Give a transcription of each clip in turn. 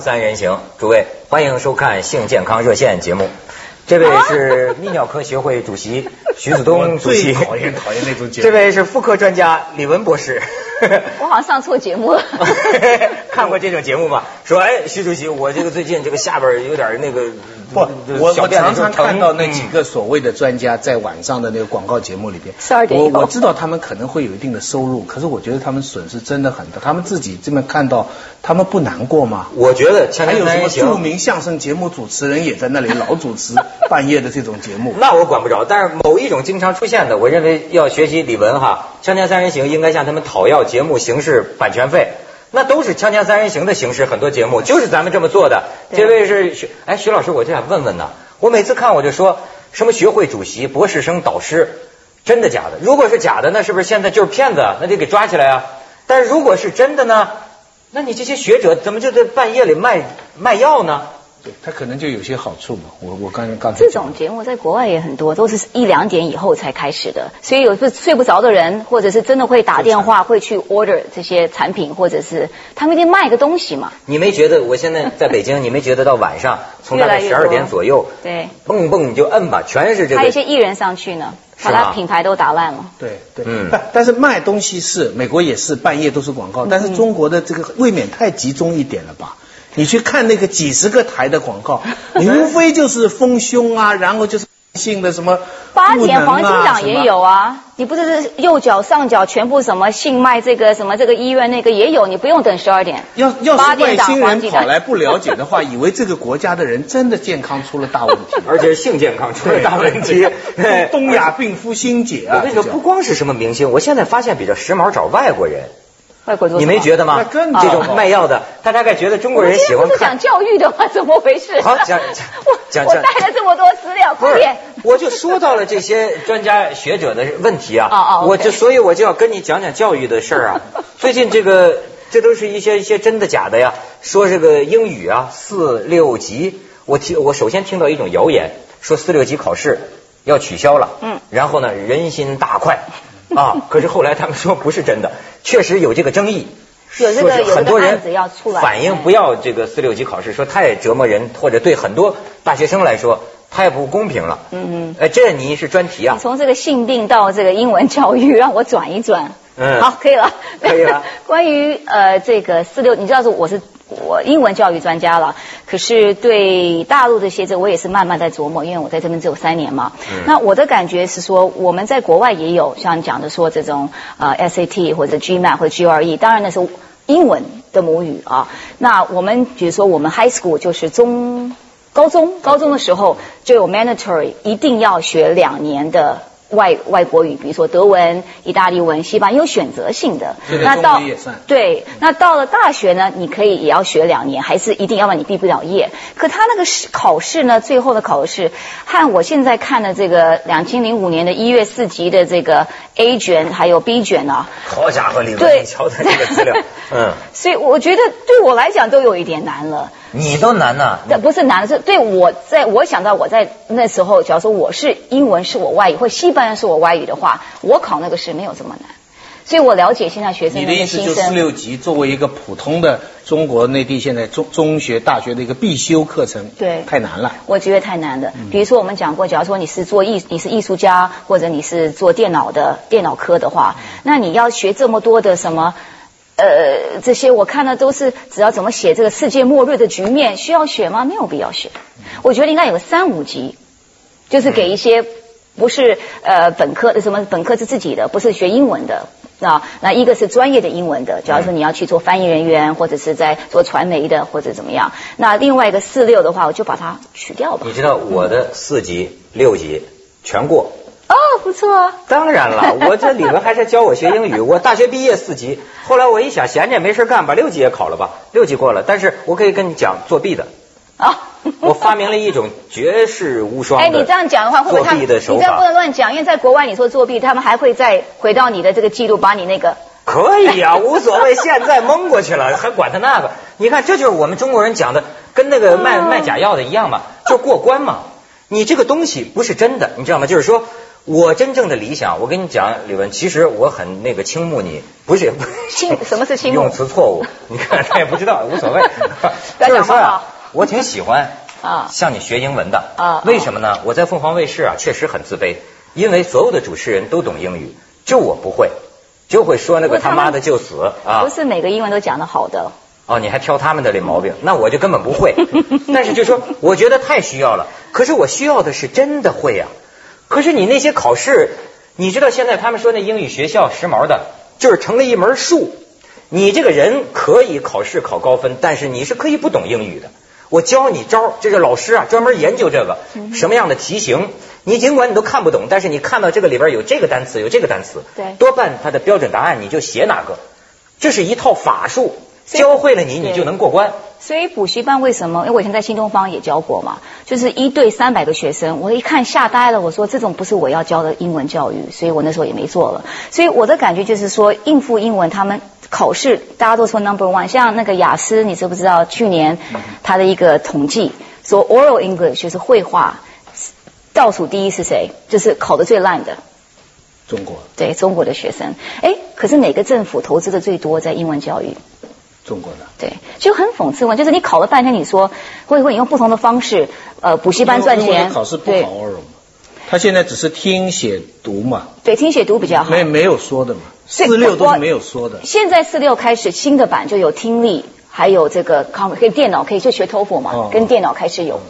三人行，诸位欢迎收看性健康热线节目。这位是泌尿科协会主席 徐子东主席，讨厌讨厌那种节目。这位是妇科专家李文博士。我好像上错节目了。看过这种节目吗？说哎，徐主席，我这个最近这个下边有点那个。不，我我常常看到那几个所谓的专家在晚上的那个广告节目里边，我我知道他们可能会有一定的收入，可是我觉得他们损失真的很大。他们自己这么看到，他们不难过吗？我觉得还有什么著名相声节目主持人也在那里老主持 半夜的这种节目。那我管不着，但是某一种经常出现的，我认为要学习李文哈，锵锵三人行应该向他们讨要节目形式版权费。那都是锵锵三人行的形式，很多节目就是咱们这么做的。这位是徐，哎，徐老师，我就想问问呢。我每次看我就说什么学会主席、博士生导师，真的假的？如果是假的，那是不是现在就是骗子？那得给抓起来啊！但是如果是真的呢？那你这些学者怎么就在半夜里卖卖药呢？他可能就有些好处嘛，我我刚刚才这种节目在国外也很多，都是一两点以后才开始的，所以有时睡不着的人，或者是真的会打电话会去 order 这些产品，或者是他们一定卖个东西嘛。你没觉得我现在在北京，你没觉得到晚上从大概十二点左右，对，蹦蹦你就摁吧，全是这个。还有一些艺人上去呢，把他品牌都打烂了。对对，嗯，但是卖东西是美国也是半夜都是广告，但是中国的这个未免太集中一点了吧？你去看那个几十个台的广告，你 无非就是丰胸啊，然后就是性的什么八点黄金档也有啊，你不是是右脚上脚全部什么性脉这个什么这个医院那个也有，你不用等十二点。要要是外星人跑来不了解的话，以为这个国家的人真的健康出了大问题，而且性健康出了大问题。东亚病夫心解啊！我跟你说，不光是什么明星，我现在发现比较时髦找外国人。你没觉得吗？这种卖药的，他大概觉得中国人喜欢看。不是讲教育的吗？怎么回事？好讲讲 讲。我带了这么多资料，快点，我就说到了这些专家学者的问题啊。哦哦。我就所以我就要跟你讲讲教育的事儿啊。最近这个这都是一些一些真的假的呀？说这个英语啊四六级，我听我首先听到一种谣言，说四六级考试要取消了。嗯。然后呢，人心大快。啊！可是后来他们说不是真的，确实有这个争议，有这个很多人反映不要这个四六级考试，说太折磨人，或者对很多大学生来说太不公平了。嗯嗯。哎，这你是专题啊？从这个性病到这个英文教育，让我转一转。嗯。好，可以了。可以了。关于呃这个四六，你知道是我是。我英文教育专家了，可是对大陆的学者，我也是慢慢在琢磨，因为我在这边只有三年嘛。那我的感觉是说，我们在国外也有像讲的说这种呃 SAT 或者 GMAT 或者 GRE，当然那是英文的母语啊。那我们比如说我们 High School 就是中高中高中的时候就有 mandatory 一定要学两年的。外外国语，比如说德文、意大利文、西班牙，有选择性的。那到对，那到了大学呢，你可以也要学两年，还是一定要不然你毕不了业。可他那个试考试呢，最后的考试和我现在看的这个两千零五年的一月四级的这个 A 卷还有 B 卷啊，好家伙，李文，你瞧他这个资料，嗯，所以我觉得对我来讲都有一点难了。你都难呐？那不是难，是对我在我想到我在那时候，假如说我是英文是我外语，或西班牙是我外语的话，我考那个试没有这么难。所以我了解现在学生你的意思就四六级作为一个普通的中国内地现在中中学大学的一个必修课程，对，太难了。我觉得太难了。比如说我们讲过，假如说你是做艺，你是艺术家，或者你是做电脑的电脑科的话，那你要学这么多的什么？呃，这些我看的都是只要怎么写这个世界末日的局面，需要学吗？没有必要学。我觉得应该有个三五级，就是给一些不是呃本科的什么本科是自己的，不是学英文的啊。那一个是专业的英文的，假如说你要去做翻译人员，或者是在做传媒的，或者怎么样。那另外一个四六的话，我就把它取掉吧。你知道我的四级、六级全过。哦，不错。当然了，我这李文还是教我学英语。我大学毕业四级，后来我一想，闲着也没事干，把六级也考了吧。六级过了，但是我可以跟你讲作弊的。啊。我发明了一种绝世无双哎，你这样讲的话，会不会他？你这样不能乱讲，因为在国外你说作弊，他们还会再回到你的这个记录，把你那个。可以啊，无所谓，现在蒙过去了，还管他那个？你看，这就是我们中国人讲的，跟那个卖卖假药的一样嘛，就过关嘛。你这个东西不是真的，你知道吗？就是说。我真正的理想，我跟你讲，李文，其实我很那个倾慕你，不是倾 什么是倾慕用词错误，你看他也不知道，无所谓。就是说呀我挺喜欢啊向你学英文的啊为什么呢？我在凤凰卫视啊，确实很自卑，因为所有的主持人都懂英语，就我不会，就会说那个他妈的就死啊不。是每个英文都讲得好的。哦，你还挑他们的这毛病，那我就根本不会。但是就说，我觉得太需要了。可是我需要的是真的会呀、可是你那些考试，你知道现在他们说那英语学校时髦的，就是成了一门术。你这个人可以考试考高分，但是你是可以不懂英语的。我教你招儿，这个老师啊专门研究这个什么样的题型。你尽管你都看不懂，但是你看到这个里边有这个单词，有这个单词，对多半它的标准答案你就写哪个。这是一套法术，教会了你，你就能过关。所以补习班为什么？因为我以前在新东方也教过嘛，就是一对三百个学生，我一看吓呆了，我说这种不是我要教的英文教育，所以我那时候也没做了。所以我的感觉就是说，应付英文他们考试大家都说 number one，像那个雅思，你知不知道去年他的一个统计说 oral English 就是绘画，倒数第一是谁？就是考的最烂的。中国，对中国的学生，哎，可是哪个政府投资的最多在英文教育？中国的。对，就很讽刺嘛，就是你考了半天，你说会会用不同的方式，呃，补习班赚钱，考试不对考 oral 嘛，他现在只是听写读嘛，对，听写读比较好。没没有说的嘛，四六都是没有说的。现在四六开始新的版就有听力，还有这个 com 可以电脑可以就学 TOEFL 嘛，哦跟电脑开始有。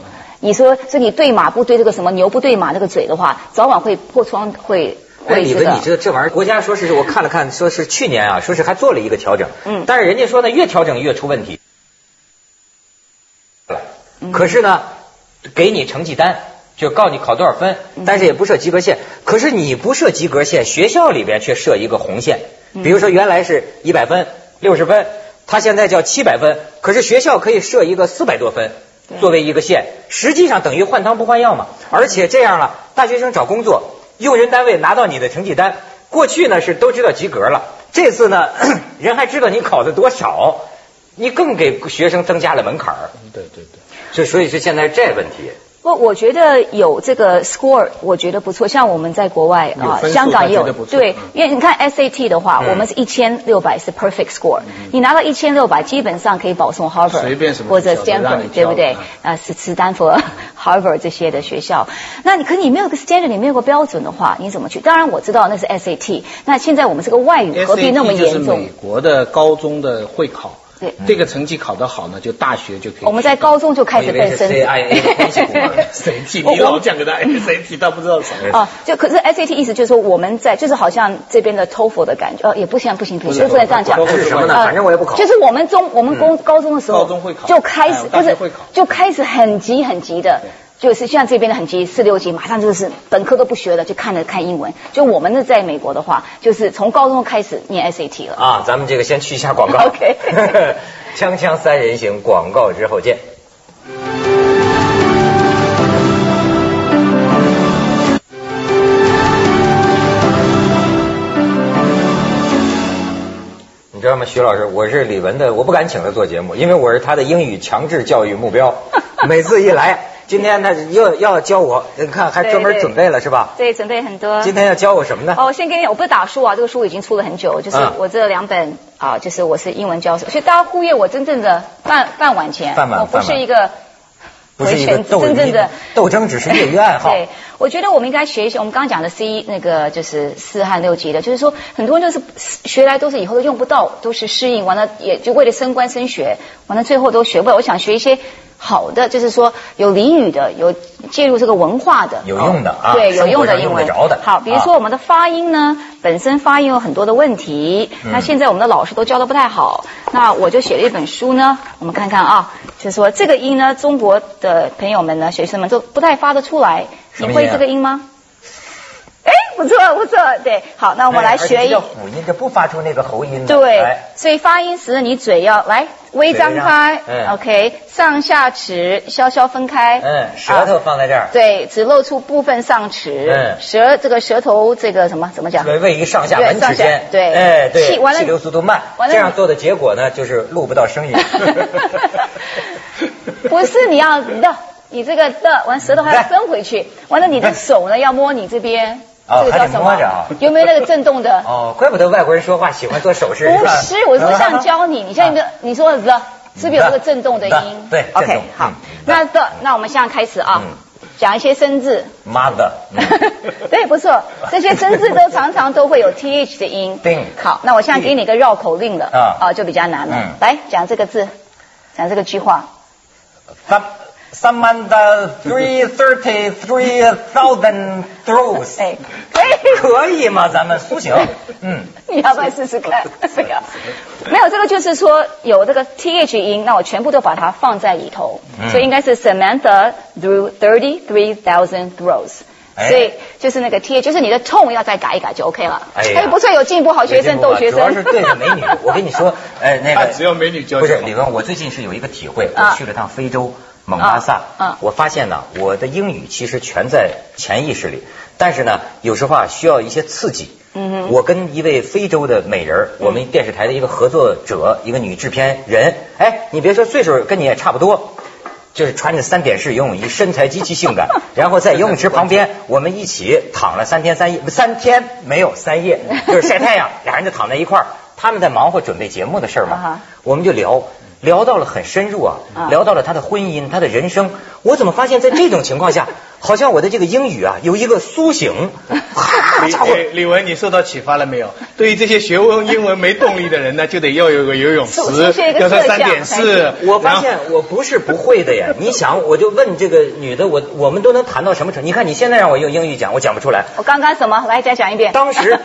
你说这你对马不对这个什么牛不对马那个嘴的话，早晚会破窗，会哎，李文，你。知道这玩意儿，国家说是我看了看，说是去年啊，说是还做了一个调整，嗯但是人家说呢，越调整越出问题。嗯可是呢，给你成绩单，就告诉你考多少分，嗯但是也不设及格线。可是你不设及格线，学校里边却设一个红线。嗯比如说原来是一百分、六十分，他现在叫七百分，可是学校可以设一个四百多分作为一个线，实际上等于换汤不换药嘛。而且这样了，大学生找工作，用人单位拿到你的成绩单，过去呢是都知道及格了，这次呢 人还知道你考的多少，你更给学生增加了门槛儿。对对对。所所以是现在这问题。不，我觉得有这个 score，我觉得不错。像我们在国外啊，香港也有对嗯，因为你看 SAT 的话，嗯我们是一千六百是 perfect score，你拿到一千六百，基本上可以保送 Harvard，随便什么或者 Stanford，对不对挑？啊，是斯坦福、Harvard 这些的学校。那你可你没有个 standard，你没有个标准的话，你怎么去？当然我知道那是 SAT，那现在我们这个外语何必那么严重美？国的高中的会考，对这个成绩考得好呢，就大学就可以。我们在高中就开始背生 CIA 的关系股嘛谁记？我你老讲给他 SAT，他不知道什么。啊，就可是 SAT 意思就是说我们在就是好像这边的 TOEFL 的感觉，呃，也不行不行不行，就不能这样讲。什么呢？呃反正我也不考。就是我们中我们高高中的时候，高中会考就开始哎不是就开始很急很急的。就是像这边的很急，四六级马上就是本科都不学了，就看着看英文。就我们呢，在美国的话，就是从高中开始念 SAT 了。啊，咱们这个先去一下广告。OK 锵锵三人行，广告之后见。你知道吗，徐老师，我是李文的，我不敢请他做节目，因为我是他的英语强制教育目标。每次一来，今天他又要教我，你看还专门准备了是吧？对，准备很多。今天要教我什么呢？哦，我先给你，我不是打书啊，这个书已经出了很久，就是嗯我这两本啊，就是我是英文教授，所以大家忽略我真正的饭饭碗钱，饭碗我不是一个不是一个真正的斗争，只是业余爱好。对，我觉得我们应该学一些我们刚刚讲的 C 那个就是四和六级的，就是说很多人就是学来都是以后都用不到，都是适应完了也就为了升官升学，完了最后都学不了。我想学一些好的，就是说有俚语的，有介入这个文化的，有用的啊对，有用的英文。好，比如啊。说我们的发音呢，本身发音有很多的问题，嗯那现在我们的老师都教的不太好，那我就写了一本书呢，我们看看啊，就是说这个音呢，中国的朋友们呢，学生们都不太发得出来，你会这个音吗？哎，不错不错，对，好，那我们来学一叫。辅音，就不发出那个喉音的。对哎，所以发音时你嘴要来微张开嗯，OK，上下齿稍稍分开，嗯，舌头放在这儿，对，只露出部分上齿，嗯舌这个舌头这个什么怎么讲？位于上下门之间。对哎，对，气完了流速度慢，完了这样做的结果呢，就是录不到声音。不是你要的，你这个的完舌头还要伸回去，完了你的手呢要摸你这边哦这个叫什么？有没有那个震动的？哦，怪不得外国人说话喜欢做手势。不吧是，我说像教你，你像一个，你说的是是不是有这个震动的的音？对，OK，好。嗯，那的，那我们现在开始啊嗯，讲一些生字。mother，嗯。对，不错，这些生字都常常都会有 th 的音。对好，那我现在给你一个绕口令了，啊。啊，就比较难了。嗯。来讲这个字，讲这个句话。三三万的 three thirty three thousand throws，哎，可以。可以吗？咱们苏醒，嗯，你要不要试试看？这个没有，这个就是说有这个 th 音，那我全部都把它放在里头，嗯所以应该是 Samantha threw thirty three thousand throws。哎所以就是那个 t，就是你的 tone 要再改一改就 OK 了。哎呀不错，有进步，好学生，逗学生。主要是对着美女。我跟你说，呃，那个他只要美女教不是李文，我最近是有一个体会，啊我去了趟非洲。蒙巴萨，嗯啊我发现呢，我的英语其实全在潜意识里，但是呢，有时候啊需要一些刺激。嗯哼我跟一位非洲的美人，我们电视台的一个合作者，一个女制片人，哎，你别说岁数跟你也差不多，就是穿着三点式游泳衣，身材极其性感，然后在游泳池旁边，我们一起躺了三天三夜，三天没有三夜，就是晒太阳，俩人就躺在一块儿。他们在忙活准备节目的事儿嘛我们就聊。聊到了很深入啊啊，聊到了他的婚姻，他的人生。我怎么发现，在这种情况下，好像我的这个英语啊有一个苏醒，哈李家伙，李李文，你受到启发了没有？对于这些学文英文没动力的人呢，就得要有个游泳池要他三点四。我发现我不是不会的呀。你想，我就问这个女的，我我们都能谈到什么程度？你看你现在让我用英语讲，我讲不出来。我刚刚什么？来再讲一遍。当时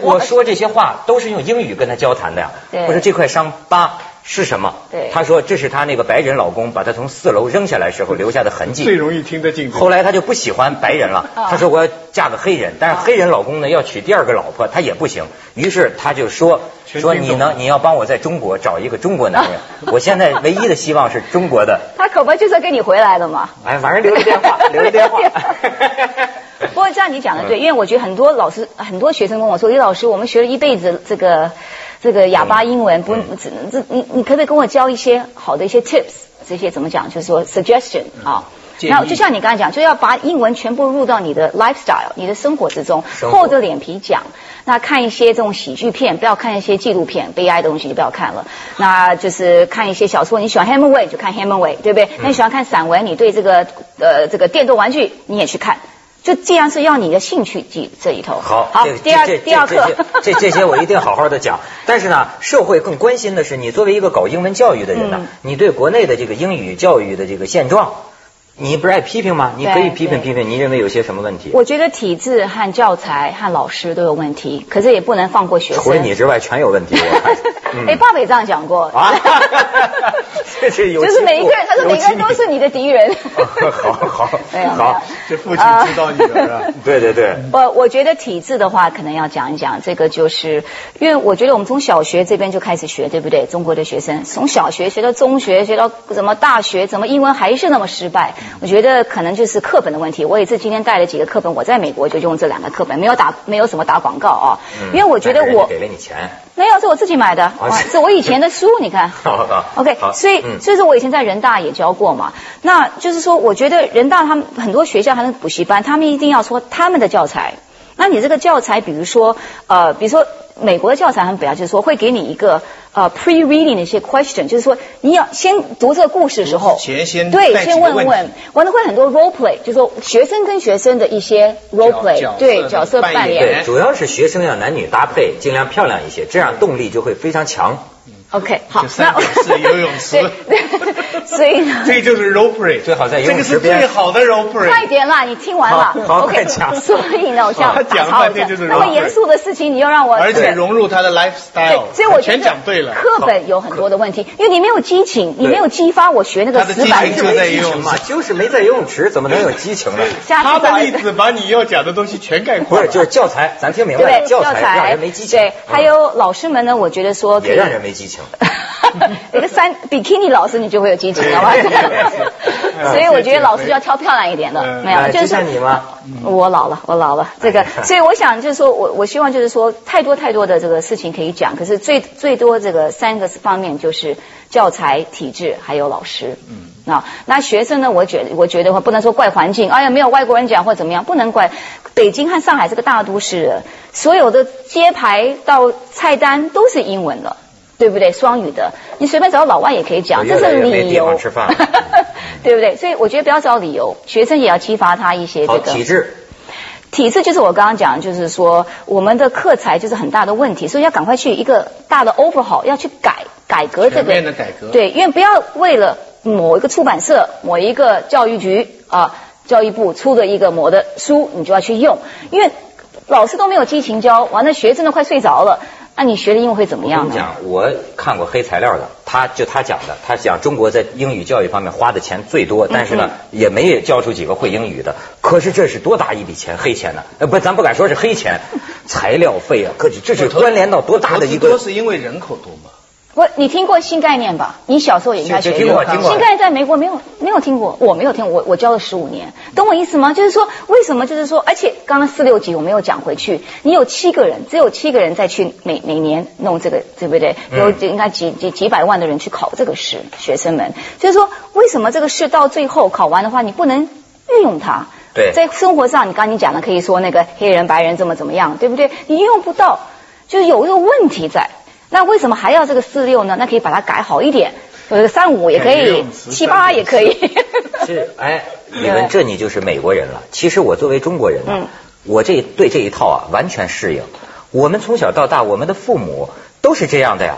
我说这些话都是用英语跟他交谈的呀。对我说这块伤疤是什么？对她说这是她那个白人老公把她从四楼扔下来时候 留下的痕迹。最容易听得进去。后来她就不喜欢白人了，啊她说我要嫁个黑人，但是黑人老公呢要娶第二个老婆，她也不行。于是她就说说你呢，你要帮我在中国找一个中国男人。我现在唯一的希望是中国的。他可不就是跟你回来的嘛？哎，反正留个电话，留个电话。不过这样你讲的对，因为我觉得很多老师、很多学生跟我说，李老师，我们学了一辈子这个这个哑巴英文，不只能这你你可不可以跟我教一些好的一些 tips？这些怎么讲？就是说 suggestion 啊。然后就像你刚才讲，就要把英文全部入到你的 lifestyle、你的生活之中，厚着脸皮讲。那看一些这种喜剧片，不要看一些纪录片，悲哀的东西就不要看了。那就是看一些小说，你喜欢 Hemingway 就看 Hemingway，对不对？那你喜欢看散文，你对这个呃这个电动玩具你也去看。就既然是要你的兴趣记这一头。好，好，第二这第二课。这这这些我一定好好的讲。但是呢，社会更关心的是，你作为一个搞英文教育的人呢，嗯你对国内的这个英语教育的这个现状，你不是爱批评吗？你可以批评批评，你认为有些什么问题？我觉得体制和教材和老师都有问题，可是也不能放过学生。除了你之外，全有问题。哎，爸爸也这样讲过。啊，这是有就是每一个人，他说有每个人都是你的敌人。好好没有没有好，这父亲知道女儿啊。对对对。我我觉得体制的话，可能要讲一讲这个，就是因为我觉得我们从小学这边就开始学，对不对？中国的学生从小学学到中学，学到什么大学，怎么英文还是那么失败？我觉得可能就是课本的问题。我也是今天带了几个课本，我在美国就用这两个课本，没有打没有什么打广告啊，因为我觉得我给了你钱。没有，是我自己买的，哦是是我以前的书，你看。好好 OK，好所以嗯所以说我以前在人大也教过嘛，那就是说，我觉得人大他们很多学校还有补习班，他们一定要说他们的教材。那你这个教材，比如说呃，比如说美国的教材，他们表就是说会给你一个呃 pre reading 的一些 question，就是说你要先读这个故事的时候，对先问问，完了会很多 role play，就是说学生跟学生的一些 role play，角对角色扮演。对，。主要是学生要男女搭配，尽量漂亮一些，这样动力就会非常强。OK，好，就三点式游泳池。对对，所以呢。这就是 role play，最好在游这个是泳池最好的 role play。快点啦，你听完了。好好 OK，快讲所以呢，我想他讲了半天就是那么严肃的事情，你又让我而且融入他的 lifestyle，，所以我觉全得讲对了。课本有很多的问题，因为你没有激情，你没有激发我学那个他的死板字激情就。在游泳池嘛，就是没在游泳池，怎么能有激情呢？下他。的例子把你要讲的东西全概括了。是，就是教材，咱听明？白了，教材让人没激情。对，还有老师们呢，我觉得说也让人没激情。一个三比基尼老师，你就会有激情了嘛对对对。所以我觉得老师就要挑漂亮一点的，嗯没有，哎就是你吗？我老了，我老了，这个，所以我想就是说我我希望就是说太多太多的这个事情可以讲，可是最最多这个三个方面就是教材、体制还有老师。嗯啊，那学生呢？我觉得，我觉得话不能说怪环境，哎呀，没有外国人讲或怎么样，不能怪。北京和上海这个大都市，所有的街牌到菜单都是英文的，对不对？双语的，你随便找老外也可以讲，这是理由。吃饭，对不对？所以我觉得不要找理由，学生也要激发他一些这个体制。体制就是我刚刚讲，就是说我们的课材就是很大的问题，所以要赶快去一个大的 overhaul，要去改改革这个。的改革。对，因为不要为了。某一个出版社、某一个教育局啊、教育部出的一个某的书，你就要去用，因为老师都没有激情教，完了学生都快睡着了，那你学的英文会怎么样呢？我跟你讲，我看过黑材料的，他就他讲的，他讲中国在英语教育方面花的钱最多，但是呢，也没教出几个会英语的。可是这是多大一笔钱，黑钱呢？呃，不，咱不敢说是黑钱，材料费啊，可这是关联到多大的一个？多是因为人口多吗？我你听过新概念吧？你小时候也应该学过。新概念在美国没有没有听过，我没有听，我我教了十五年，懂我意思吗？就是说为什么？就是说，而且刚刚四六级我没有讲回去，你有七个人，只有七个人再去每每年弄这个，对不对？有应该几几几百万的人去考这个试，学生们，就是说为什么这个试到最后考完的话，你不能运用它？对，在生活上，你刚你讲的可以说那个黑人白人怎么怎么样，对不对？你运用不到，就是有一个问题在。那为什么还要这个四六呢？那可以把它改好一点，呃，三五也可以，七八也可以。是，哎，你们，这你就是美国人了。其实我作为中国人呢，我这对这一套啊完全适应。我们从小到大，我们的父母都是这样的呀。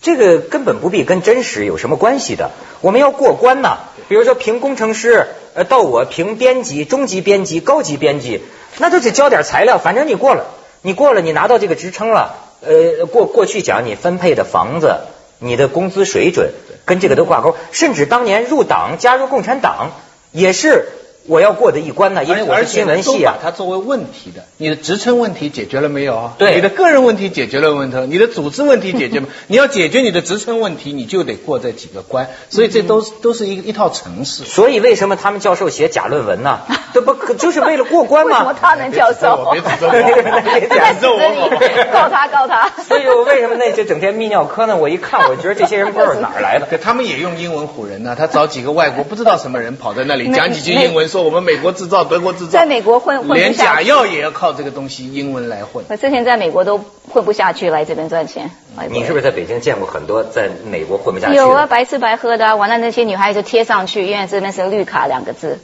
这个根本不必跟真实有什么关系的。我们要过关呐，比如说评工程师，呃，到我评编辑、中级编辑、高级编辑，那都是交点材料，反正你过了，你过了，你拿到这个职称了。呃，过过去讲你分配的房子，你的工资水准跟这个都挂钩，甚至当年入党加入共产党也是。我要过的一关呢，因为我是新闻系啊。把它作为问题的，你的职称问题解决了没有啊？对，你的个人问题解决了问题，你的组织问题解决吗？你要解决你的职称问题，你就得过这几个关，所以这都是都是一一套程式。所以为什么他们教授写假论文呢？这不就是为了过关吗？为什么他能教授？别指责我，别指责我，告他告他。所以我为什么那些整天泌尿科呢？我一看，我觉得这些人不知道哪儿来的。他们也用英文唬人呢，他找几个外国不知道什么人跑在那里讲几句英文，说我们美国制。造德国制造，在美国混混连假药也要靠这个东西英文来混。我之前在美国都混不下去，来这边赚钱。你是不是在北京见过很多在美国混不下去？有啊，白吃白喝的，完了那些女孩就贴上去，因为这边是绿卡两个字，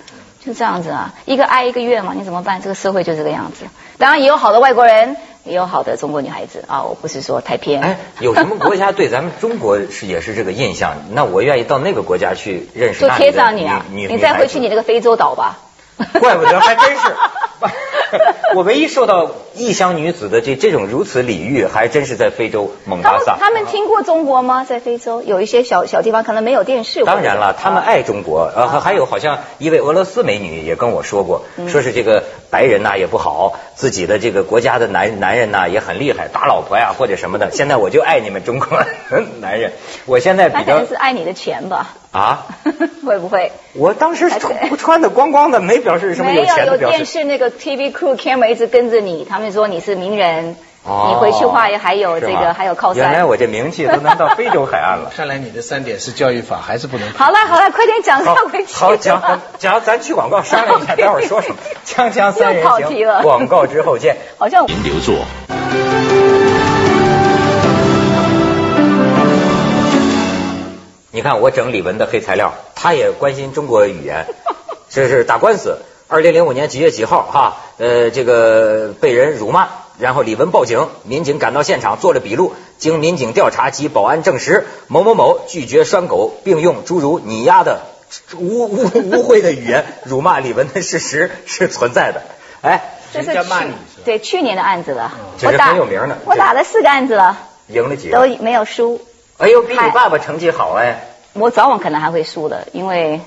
就这样子啊，一个挨一个月嘛，你怎么办？这个社会就这个样子。当然也有好的外国人，也有好的中国女孩子啊，我不是说太偏。哎，有什么国家对咱们中国是也是这个印象？那我愿意到那个国家去认识。就贴上你啊，你再回去你那个非洲岛吧。怪不得，还真是。我唯一受到异乡女子的这这种如此礼遇，还真是在非洲蒙巴萨。他们听过中国吗？在非洲有一些小小地方可能没有电视。当然了，他们爱中国。呃，还有好像一位俄罗斯美女也跟我说过，说是这个白人呐也不好，自己的这个国家的男男人呐也很厉害，打老婆呀或者什么的。现在我就爱你们中国 男人。我现在比较是爱你的钱吧。啊？会不会？我当时穿穿的光光的，没表示什么有钱的表示。有电视那个 TV crew camera 一直跟着你，他们说你是名人，你回去话也还有这个还有靠山。原来我这名气都能到非洲海岸了。看来你的三点式教育法还是不能。好了好了，快点讲上回去。好讲讲，咱去广告商量一下，待会儿说什么？锵锵三人行，广告之后见。好像。您留座。你看我整李文的黑材料，他也关心中国语言，这是打官司。二零零五年几月几号？哈，呃，这个被人辱骂，然后李文报警，民警赶到现场做了笔录。经民警调查及保安证实，某某某拒绝拴狗，并用诸如“你丫的”污污污秽的语言 辱骂李文的事实是存在的。哎，这是去对去年的案子了，这是很有名的。我打了四个案子了，赢了几个？都没有输。哎呦，比你爸爸成绩好哎！我早晚可能还会输的，因为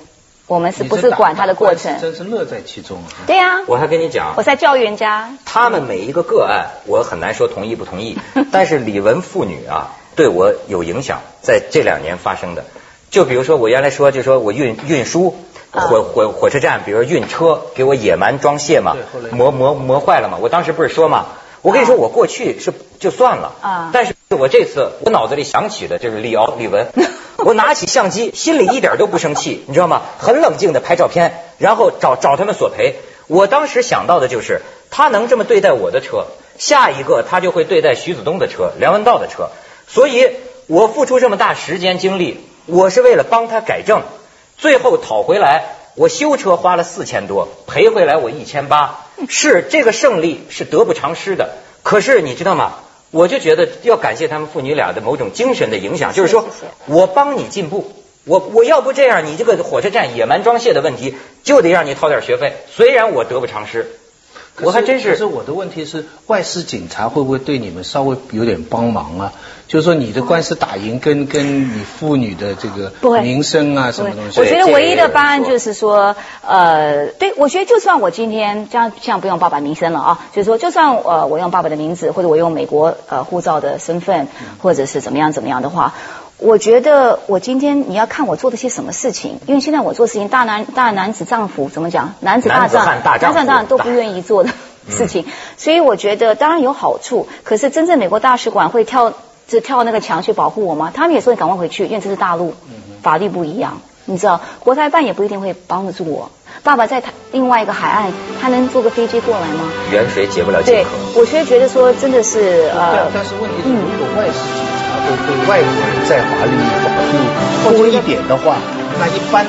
我们是不是管他的过程？真是乐在其中。对呀，我还跟你讲，我在教育人家。他们每一个个案，我很难说同意不同意。但是李文妇女啊，对我有影响，在这两年发生的。就比如说，我原来说，就说我运运输火火火车站，比如说运车，给我野蛮装卸嘛，磨磨磨坏了嘛。我当时不是说嘛，我跟你说，我过去是就算了，啊，但是。我这次我脑子里想起的就是李敖李文，我拿起相机，心里一点都不生气，你知道吗？很冷静的拍照片，然后找找他们索赔。我当时想到的就是，他能这么对待我的车，下一个他就会对待徐子东的车、梁文道的车。所以我付出这么大时间精力，我是为了帮他改正，最后讨回来，我修车花了四千多，赔回来我一千八，是这个胜利是得不偿失的。可是你知道吗？我就觉得要感谢他们父女俩的某种精神的影响，就是说我帮你进步。我我要不这样，你这个火车站野蛮装卸的问题就得让你掏点学费。虽然我得不偿失，我还真是可是我的问题是，外事警察会不会对你们稍微有点帮忙啊？就是说你的官司打赢，跟跟你妇女的这个不名声啊什么东西？我觉得唯一的方案就是说，呃，对，我觉得就算我今天这样，这样不用爸爸名声了啊，就是说，就算呃我用爸爸的名字，或者我用美国呃护照的身份，或者是怎么样怎么样的话。我觉得我今天你要看我做了些什么事情，因为现在我做事情大男大男子丈夫怎么讲，男子大丈汉大丈夫都不愿意做的事情，所以我觉得当然有好处，可是真正美国大使馆会跳就跳那个墙去保护我吗？他们也说你赶快回去，因为这是大陆，法律不一样，你知道，国台办也不一定会帮得住我。爸爸在台另外一个海岸，他能坐个飞机过来吗？远水解不了近对渴。，我所以觉得说真的是对啊呃，但是问题是，如果外事警察都对外国人在法律保护多一点的话，那一般